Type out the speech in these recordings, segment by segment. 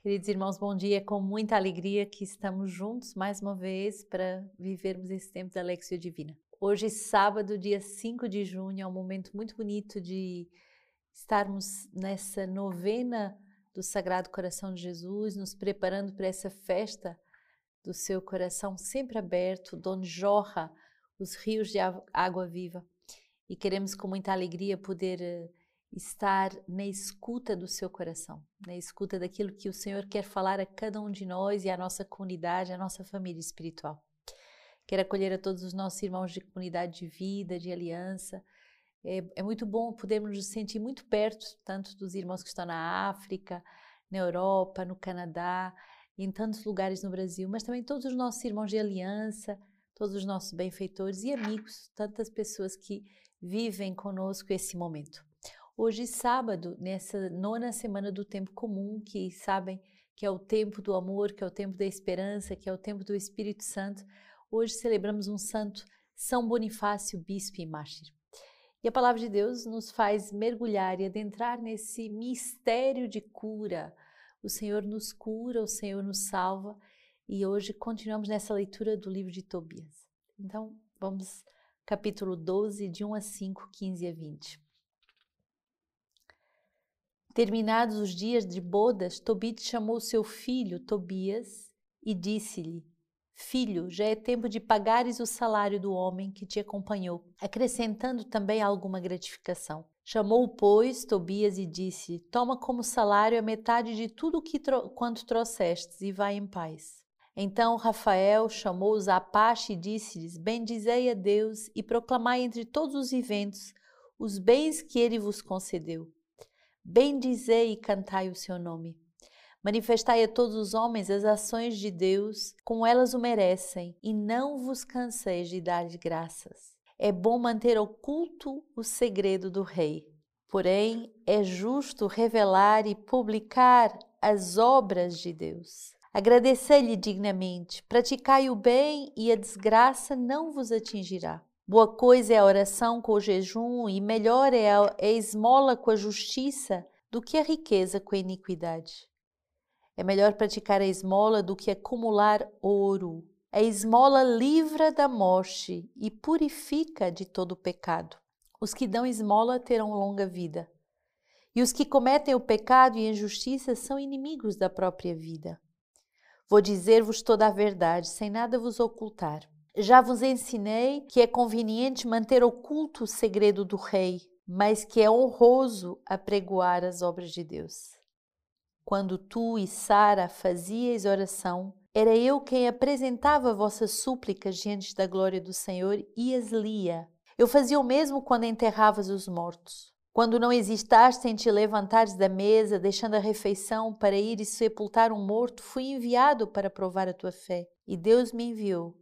Queridos irmãos, bom dia. É com muita alegria que estamos juntos mais uma vez para vivermos esse tempo da Lexia Divina. Hoje, sábado, dia 5 de junho, é um momento muito bonito de estarmos nessa novena do Sagrado Coração de Jesus, nos preparando para essa festa do seu coração sempre aberto, onde jorra os rios de água viva. E queremos com muita alegria poder eh, estar na escuta do seu coração, na escuta daquilo que o Senhor quer falar a cada um de nós e à nossa comunidade, à nossa família espiritual. Quero acolher a todos os nossos irmãos de comunidade de vida, de aliança. É, é muito bom podermos nos sentir muito perto, tanto dos irmãos que estão na África, na Europa, no Canadá, em tantos lugares no Brasil, mas também todos os nossos irmãos de aliança, todos os nossos benfeitores e amigos, tantas pessoas que vivem conosco esse momento. Hoje, sábado, nessa nona semana do tempo comum, que sabem que é o tempo do amor, que é o tempo da esperança, que é o tempo do Espírito Santo, hoje celebramos um santo, São Bonifácio, bispo e mártir. E a palavra de Deus nos faz mergulhar e adentrar nesse mistério de cura. O Senhor nos cura, o Senhor nos salva, e hoje continuamos nessa leitura do livro de Tobias. Então, vamos capítulo 12, de 1 a 5, 15 a 20. Terminados os dias de bodas, Tobit chamou seu filho Tobias e disse-lhe: Filho, já é tempo de pagares o salário do homem que te acompanhou, acrescentando também alguma gratificação. Chamou, pois, Tobias e disse: Toma como salário a metade de tudo que tro quanto trouxestes e vai em paz. Então Rafael chamou-os à parte e disse-lhes: Bendizei a Deus e proclamai entre todos os viventes os bens que ele vos concedeu. Bendizei e cantai o seu nome. Manifestai a todos os homens as ações de Deus, como elas o merecem, e não vos canseis de dar graças. É bom manter oculto o segredo do rei. Porém, é justo revelar e publicar as obras de Deus. Agradecei-lhe dignamente, praticai o bem e a desgraça não vos atingirá. Boa coisa é a oração com o jejum, e melhor é a, é a esmola com a justiça do que a riqueza com a iniquidade. É melhor praticar a esmola do que acumular ouro. A esmola livra da morte e purifica de todo o pecado. Os que dão esmola terão longa vida. E os que cometem o pecado e a injustiça são inimigos da própria vida. Vou dizer-vos toda a verdade, sem nada vos ocultar. Já vos ensinei que é conveniente manter oculto o segredo do rei, mas que é honroso apregoar as obras de Deus. Quando tu e Sara fazieis oração, era eu quem apresentava vossas súplicas diante da glória do Senhor e as lia. Eu fazia o mesmo quando enterravas os mortos. Quando não hesitaste em te levantares da mesa, deixando a refeição para ir e sepultar um morto, fui enviado para provar a tua fé. E Deus me enviou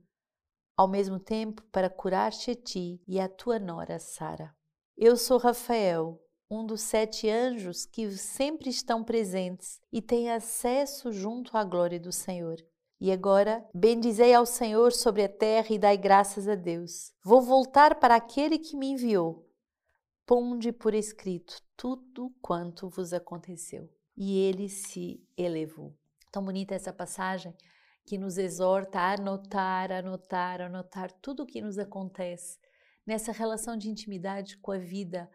ao mesmo tempo para curar-te a ti e a tua nora Sara. Eu sou Rafael, um dos sete anjos que sempre estão presentes e têm acesso junto à glória do Senhor. E agora, bendizei ao Senhor sobre a terra e dai graças a Deus. Vou voltar para aquele que me enviou. Ponde por escrito tudo quanto vos aconteceu. E ele se elevou. Tão bonita essa passagem que nos exorta a anotar, anotar, anotar tudo o que nos acontece nessa relação de intimidade com a vida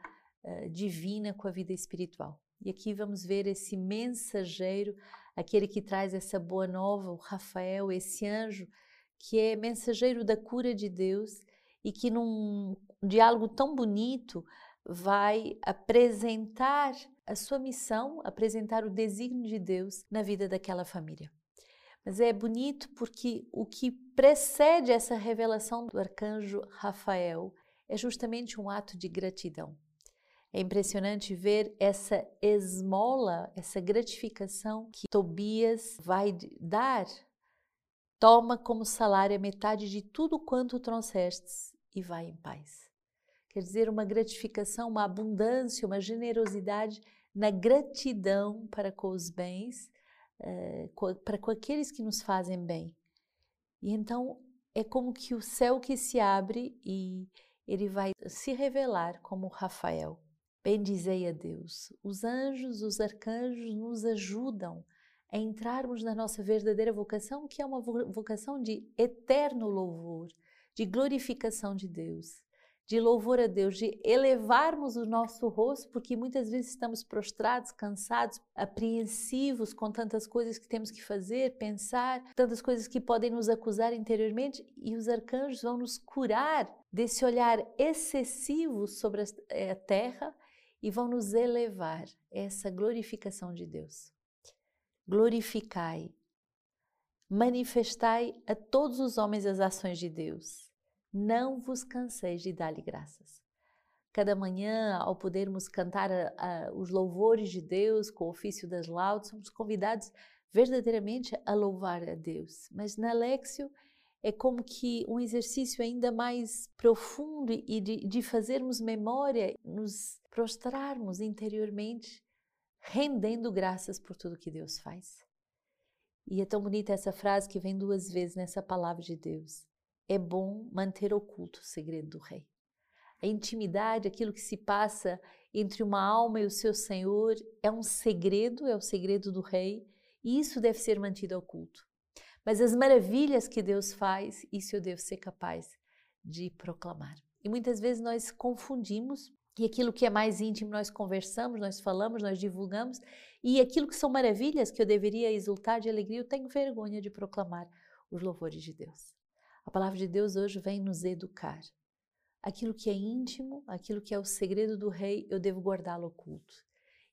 uh, divina, com a vida espiritual. E aqui vamos ver esse mensageiro, aquele que traz essa boa nova, o Rafael, esse anjo que é mensageiro da cura de Deus e que num diálogo tão bonito vai apresentar a sua missão, apresentar o desígnio de Deus na vida daquela família. Mas é bonito porque o que precede essa revelação do arcanjo Rafael é justamente um ato de gratidão. É impressionante ver essa esmola, essa gratificação que Tobias vai dar. Toma como salário a metade de tudo quanto trouxestes e vai em paz. Quer dizer, uma gratificação, uma abundância, uma generosidade na gratidão para com os bens eh, para com aqueles que nos fazem bem. E então é como que o céu que se abre e ele vai se revelar como Rafael. Bendizei a Deus. Os anjos, os arcanjos nos ajudam a entrarmos na nossa verdadeira vocação, que é uma vocação de eterno louvor, de glorificação de Deus, de louvor a Deus, de elevarmos o nosso rosto, porque muitas vezes estamos prostrados, cansados, apreensivos com tantas coisas que temos que fazer, pensar, tantas coisas que podem nos acusar interiormente, e os arcanjos vão nos curar desse olhar excessivo sobre a terra e vão nos elevar essa glorificação de Deus glorificai, manifestai a todos os homens as ações de Deus. Não vos canseis de dar-lhe graças. Cada manhã, ao podermos cantar a, a, os louvores de Deus com o ofício das laudes, somos convidados verdadeiramente a louvar a Deus. Mas na Lexio é como que um exercício ainda mais profundo e de, de fazermos memória, nos prostrarmos interiormente rendendo graças por tudo que Deus faz. E é tão bonita essa frase que vem duas vezes nessa palavra de Deus. É bom manter oculto o segredo do rei. A intimidade, aquilo que se passa entre uma alma e o seu Senhor, é um segredo, é o segredo do rei, e isso deve ser mantido oculto. Mas as maravilhas que Deus faz, isso eu devo ser capaz de proclamar. E muitas vezes nós confundimos e aquilo que é mais íntimo nós conversamos, nós falamos, nós divulgamos. E aquilo que são maravilhas que eu deveria exultar de alegria, eu tenho vergonha de proclamar os louvores de Deus. A palavra de Deus hoje vem nos educar. Aquilo que é íntimo, aquilo que é o segredo do rei, eu devo guardá-lo oculto.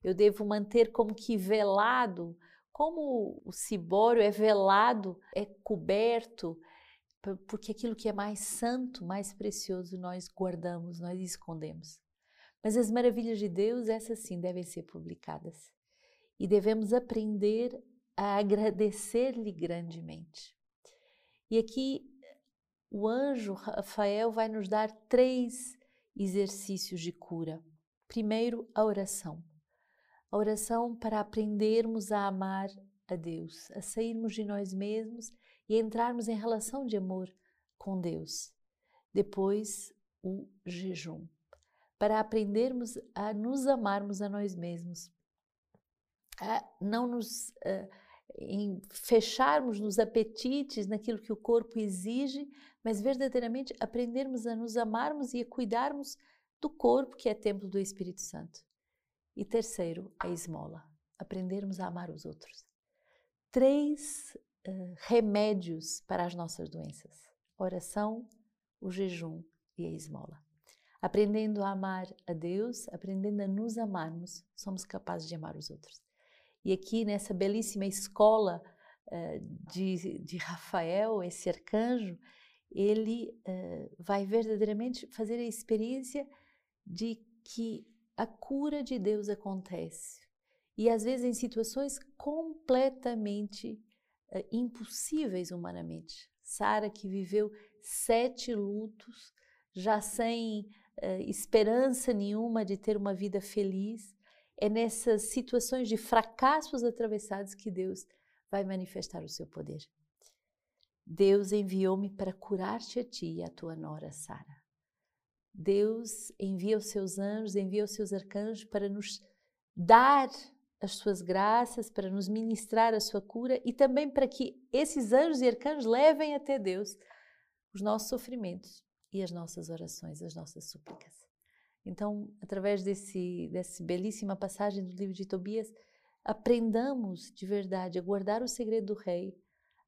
Eu devo manter como que velado, como o cibório é velado, é coberto, porque aquilo que é mais santo, mais precioso, nós guardamos, nós escondemos. Mas as maravilhas de Deus, essas sim devem ser publicadas. E devemos aprender a agradecer-lhe grandemente. E aqui o anjo Rafael vai nos dar três exercícios de cura. Primeiro, a oração. A oração para aprendermos a amar a Deus, a sairmos de nós mesmos e entrarmos em relação de amor com Deus. Depois, o jejum para aprendermos a nos amarmos a nós mesmos, a não nos uh, em fecharmos nos apetites, naquilo que o corpo exige, mas verdadeiramente aprendermos a nos amarmos e a cuidarmos do corpo que é templo do Espírito Santo. E terceiro, a esmola, aprendermos a amar os outros. Três uh, remédios para as nossas doenças: oração, o jejum e a esmola. Aprendendo a amar a Deus, aprendendo a nos amarmos, somos capazes de amar os outros. E aqui nessa belíssima escola uh, de, de, Rafael, esse arcanjo, ele uh, vai verdadeiramente fazer a experiência de que a cura de Deus acontece. E às vezes em situações completamente uh, impossíveis humanamente. Sara, que viveu sete lutos, já sem uh, esperança nenhuma de ter uma vida feliz. É nessas situações de fracassos atravessados que Deus vai manifestar o seu poder. Deus enviou-me para curar-te a ti e a tua nora Sara. Deus envia os seus anjos, envia os seus arcanjos para nos dar as suas graças, para nos ministrar a sua cura e também para que esses anjos e arcanjos levem até Deus os nossos sofrimentos, e as nossas orações, as nossas súplicas. Então, através desse, dessa belíssima passagem do livro de Tobias, aprendamos de verdade a guardar o segredo do rei,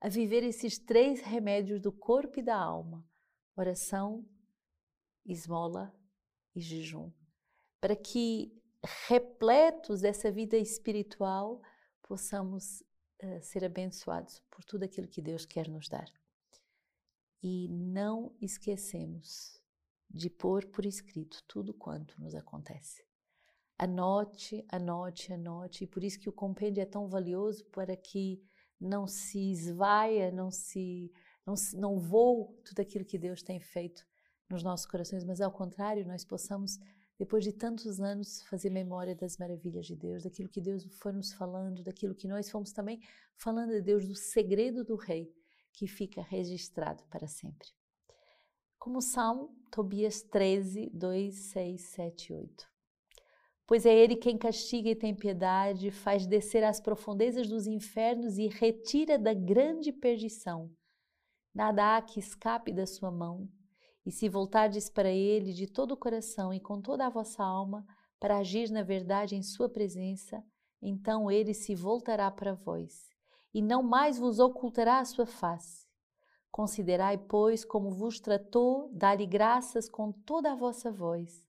a viver esses três remédios do corpo e da alma: oração, esmola e jejum, para que, repletos dessa vida espiritual, possamos uh, ser abençoados por tudo aquilo que Deus quer nos dar. E não esquecemos de pôr por escrito tudo quanto nos acontece. Anote, anote, anote, e por isso que o compêndio é tão valioso para que não se esvaia, não se não, não voe tudo aquilo que Deus tem feito nos nossos corações, mas ao contrário, nós possamos, depois de tantos anos, fazer memória das maravilhas de Deus, daquilo que Deus foi nos falando, daquilo que nós fomos também falando de Deus, do segredo do Rei, que fica registrado para sempre. Como Salmo, Tobias 13, 2, 6, 7 8. Pois é Ele quem castiga e tem piedade, faz descer às profundezas dos infernos e retira da grande perdição. Nada há que escape da sua mão. E se voltardes para Ele de todo o coração e com toda a vossa alma, para agir na verdade em Sua presença, então Ele se voltará para vós, e não mais vos ocultará a sua face. Considerai, pois, como vos tratou, dá-lhe graças com toda a vossa voz.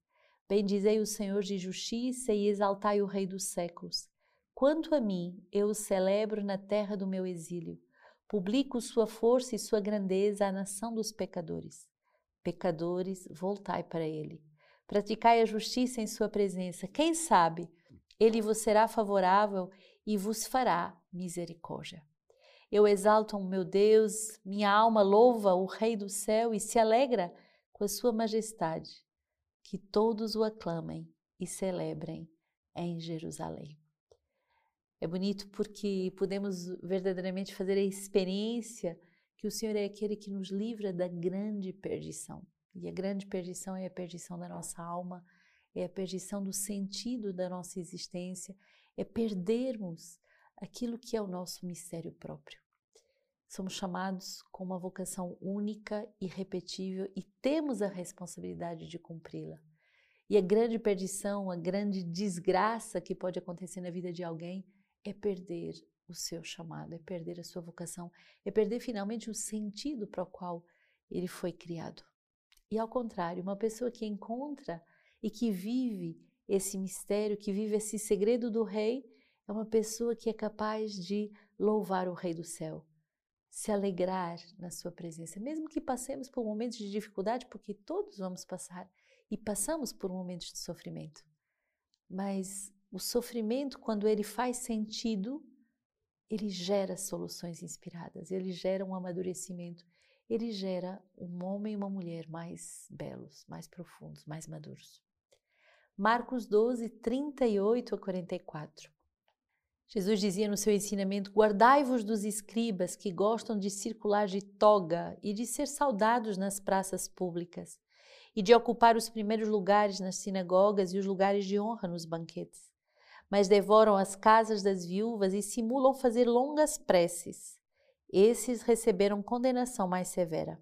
Bendizei o Senhor de justiça e exaltai o Rei dos séculos. Quanto a mim, eu o celebro na terra do meu exílio. Publico sua força e sua grandeza à nação dos pecadores. Pecadores, voltai para ele. Praticai a justiça em sua presença. Quem sabe, ele vos será favorável e vos fará misericórdia. Eu exalto o meu Deus, minha alma louva o Rei do céu e se alegra com a sua majestade. Que todos o aclamem e celebrem em Jerusalém. É bonito porque podemos verdadeiramente fazer a experiência que o Senhor é aquele que nos livra da grande perdição. E a grande perdição é a perdição da nossa alma, é a perdição do sentido da nossa existência, é perdermos aquilo que é o nosso mistério próprio. Somos chamados com uma vocação única, irrepetível e temos a responsabilidade de cumpri-la. E a grande perdição, a grande desgraça que pode acontecer na vida de alguém é perder o seu chamado, é perder a sua vocação, é perder finalmente o sentido para o qual ele foi criado. E ao contrário, uma pessoa que encontra e que vive esse mistério, que vive esse segredo do Rei, é uma pessoa que é capaz de louvar o Rei do céu, se alegrar na sua presença, mesmo que passemos por momentos de dificuldade, porque todos vamos passar e passamos por momentos de sofrimento. Mas o sofrimento, quando ele faz sentido, ele gera soluções inspiradas, ele gera um amadurecimento, ele gera um homem e uma mulher mais belos, mais profundos, mais maduros. Marcos 12, 38 a 44. Jesus dizia no seu ensinamento: Guardai-vos dos escribas que gostam de circular de toga e de ser saudados nas praças públicas, e de ocupar os primeiros lugares nas sinagogas e os lugares de honra nos banquetes. Mas devoram as casas das viúvas e simulam fazer longas preces. Esses receberam condenação mais severa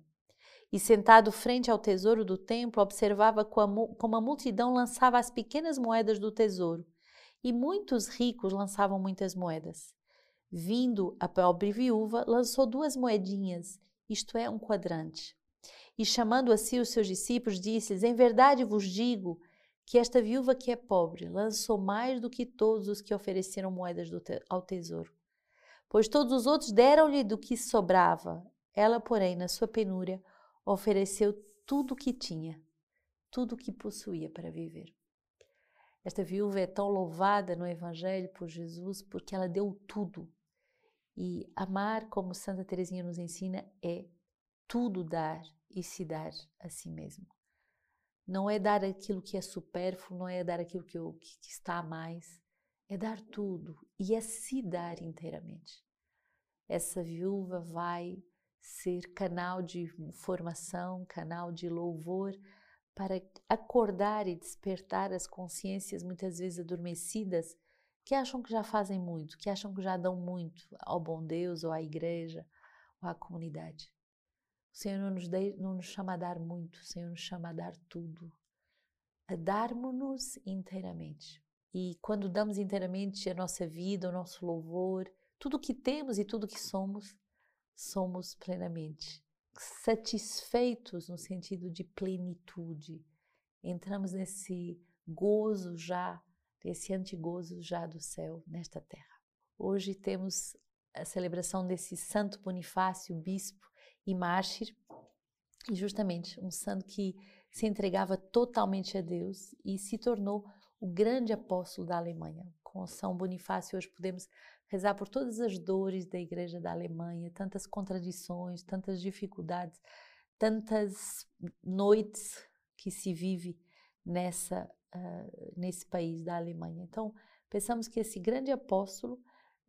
e sentado frente ao tesouro do templo, observava como a multidão lançava as pequenas moedas do tesouro, e muitos ricos lançavam muitas moedas. Vindo a pobre viúva, lançou duas moedinhas, isto é, um quadrante. E chamando a si os seus discípulos, disse-lhes: Em verdade vos digo que esta viúva que é pobre lançou mais do que todos os que ofereceram moedas te ao tesouro. Pois todos os outros deram-lhe do que sobrava. Ela, porém, na sua penúria, ofereceu tudo o que tinha, tudo o que possuía para viver. Esta viúva é tão louvada no Evangelho por Jesus porque ela deu tudo. E amar, como Santa Teresinha nos ensina, é tudo dar e se dar a si mesmo. Não é dar aquilo que é supérfluo, não é dar aquilo que, que está a mais, é dar tudo e é se dar inteiramente. Essa viúva vai ser canal de formação, canal de louvor, para acordar e despertar as consciências muitas vezes adormecidas que acham que já fazem muito, que acham que já dão muito ao bom Deus ou à igreja ou à comunidade. O Senhor não nos, de, não nos chama a dar muito, o Senhor nos chama a dar tudo, a darmos-nos inteiramente. E quando damos inteiramente a nossa vida, o nosso louvor, tudo que temos e tudo que somos, somos plenamente satisfeitos no sentido de plenitude. Entramos nesse gozo já, nesse antigozo já do céu nesta terra. Hoje temos a celebração desse Santo Bonifácio, bispo e mártir, e justamente um santo que se entregava totalmente a Deus e se tornou o grande apóstolo da Alemanha. Com São Bonifácio hoje podemos rezar por todas as dores da Igreja da Alemanha, tantas contradições, tantas dificuldades, tantas noites que se vive nessa uh, nesse país da Alemanha. Então pensamos que esse grande apóstolo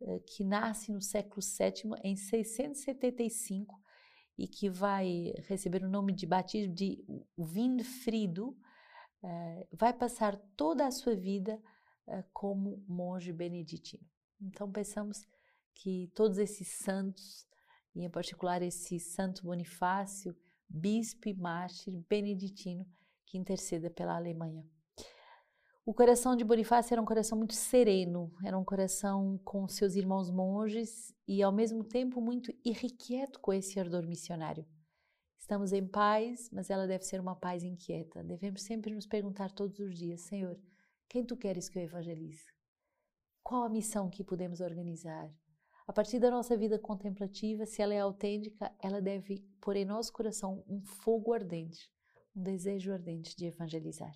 uh, que nasce no século VII em 675 e que vai receber o nome de batismo de Winfrido, uh, vai passar toda a sua vida uh, como monge beneditino. Então pensamos que todos esses santos, e em particular esse Santo Bonifácio, bispo e mártir beneditino, que interceda pela Alemanha. O coração de Bonifácio era um coração muito sereno, era um coração com seus irmãos monges e ao mesmo tempo muito irrequieto com esse ardor missionário. Estamos em paz, mas ela deve ser uma paz inquieta. Devemos sempre nos perguntar todos os dias: Senhor, quem tu queres que eu evangelize? Qual a missão que podemos organizar? A partir da nossa vida contemplativa, se ela é autêntica, ela deve pôr em nosso coração um fogo ardente, um desejo ardente de evangelizar.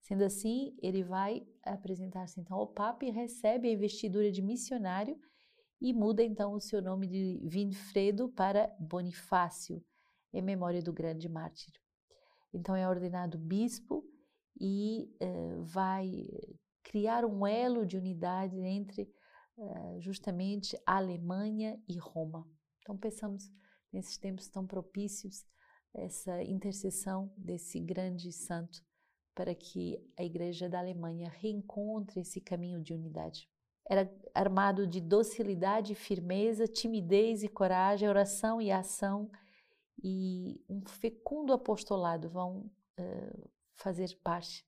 Sendo assim, ele vai apresentar-se então ao Papa e recebe a investidura de missionário e muda então o seu nome de Winfredo para Bonifácio, em memória do grande mártir. Então é ordenado bispo e uh, vai criar um elo de unidade entre uh, justamente a Alemanha e Roma. Então pensamos nesses tempos tão propícios essa intercessão desse grande santo para que a Igreja da Alemanha reencontre esse caminho de unidade. Era armado de docilidade, firmeza, timidez e coragem, oração e ação, e um fecundo apostolado vão uh, fazer parte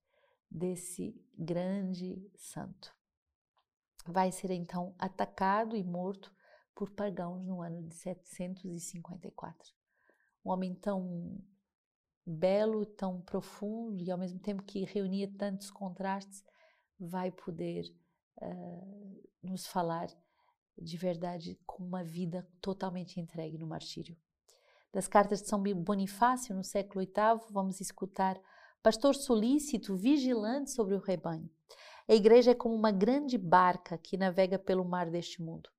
desse grande santo. Vai ser então atacado e morto por pagãos no ano de 754. Um homem tão belo, tão profundo e ao mesmo tempo que reunia tantos contrastes, vai poder uh, nos falar de verdade com uma vida totalmente entregue no martírio. Das cartas de São Bonifácio, no século VIII, vamos escutar pastor solícito, vigilante sobre o rebanho. A igreja é como uma grande barca que navega pelo mar deste mundo.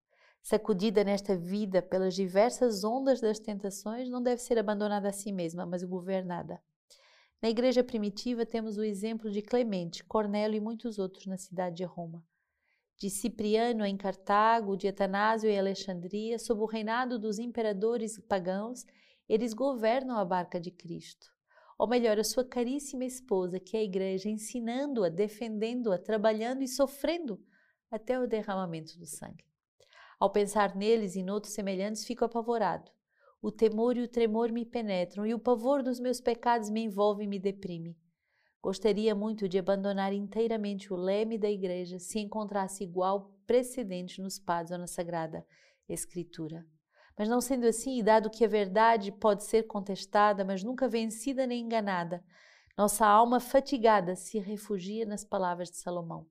Sacudida nesta vida pelas diversas ondas das tentações, não deve ser abandonada a si mesma, mas governada. Na igreja primitiva temos o exemplo de Clemente, Cornélio e muitos outros na cidade de Roma. De Cipriano em Cartago, de Atanásio em Alexandria, sob o reinado dos imperadores pagãos, eles governam a barca de Cristo. Ou melhor, a sua caríssima esposa, que é a igreja, ensinando-a, defendendo-a, trabalhando e sofrendo até o derramamento do sangue. Ao pensar neles e noutros semelhantes, fico apavorado. O temor e o tremor me penetram, e o pavor dos meus pecados me envolve e me deprime. Gostaria muito de abandonar inteiramente o leme da igreja se encontrasse igual precedente nos padres ou na Sagrada Escritura. Mas não sendo assim, dado que a verdade pode ser contestada, mas nunca vencida nem enganada, nossa alma fatigada se refugia nas palavras de Salomão.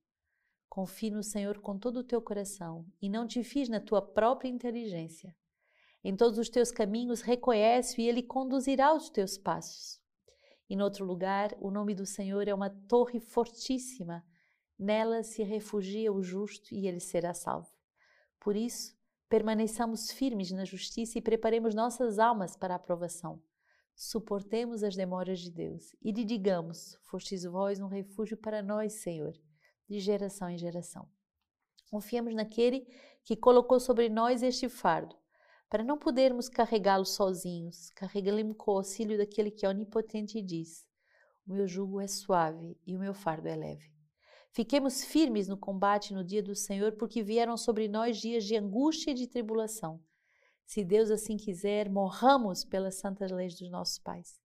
Confie no Senhor com todo o teu coração e não te fies na tua própria inteligência. Em todos os teus caminhos reconhece-o e ele conduzirá os teus passos. Em outro lugar, o nome do Senhor é uma torre fortíssima. Nela se refugia o justo e ele será salvo. Por isso, permaneçamos firmes na justiça e preparemos nossas almas para a aprovação. Suportemos as demoras de Deus e lhe digamos: Fostes vós um refúgio para nós, Senhor de geração em geração. Confiemos naquele que colocou sobre nós este fardo, para não podermos carregá-lo sozinhos, carregamos com o auxílio daquele que é onipotente e diz: O meu jugo é suave e o meu fardo é leve. Fiquemos firmes no combate no dia do Senhor, porque vieram sobre nós dias de angústia e de tribulação. Se Deus assim quiser, morramos pelas santas leis dos nossos pais,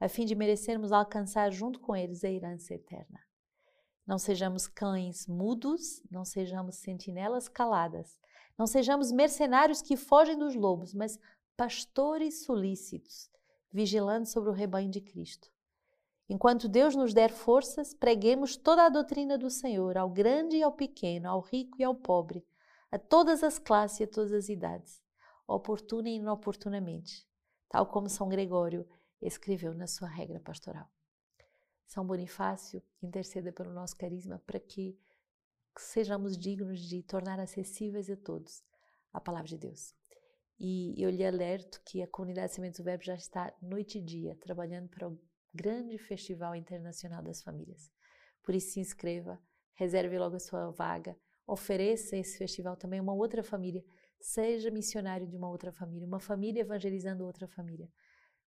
a fim de merecermos alcançar junto com eles a herança eterna. Não sejamos cães mudos, não sejamos sentinelas caladas, não sejamos mercenários que fogem dos lobos, mas pastores solícitos, vigilantes sobre o rebanho de Cristo. Enquanto Deus nos der forças, preguemos toda a doutrina do Senhor, ao grande e ao pequeno, ao rico e ao pobre, a todas as classes e a todas as idades, oportuna e inoportunamente, tal como São Gregório escreveu na sua regra pastoral. São Bonifácio interceda pelo nosso carisma para que sejamos dignos de tornar acessíveis a todos a palavra de Deus. E eu lhe alerto que a comunidade Sementes do Verbo já está noite e dia trabalhando para grande Festival Internacional das Famílias. Por isso se inscreva, reserve logo a sua vaga, ofereça esse festival também a uma outra família, seja missionário de uma outra família, uma família evangelizando outra família.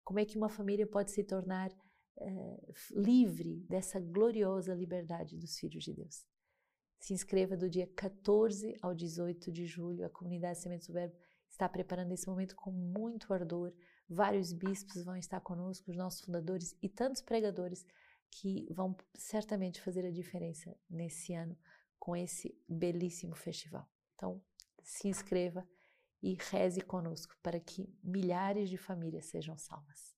Como é que uma família pode se tornar é, livre dessa gloriosa liberdade dos filhos de Deus. Se inscreva do dia 14 ao 18 de julho. A comunidade Sementes do Verbo está preparando esse momento com muito ardor. Vários bispos vão estar conosco, os nossos fundadores e tantos pregadores que vão certamente fazer a diferença nesse ano com esse belíssimo festival. Então, se inscreva e reze conosco para que milhares de famílias sejam salvas.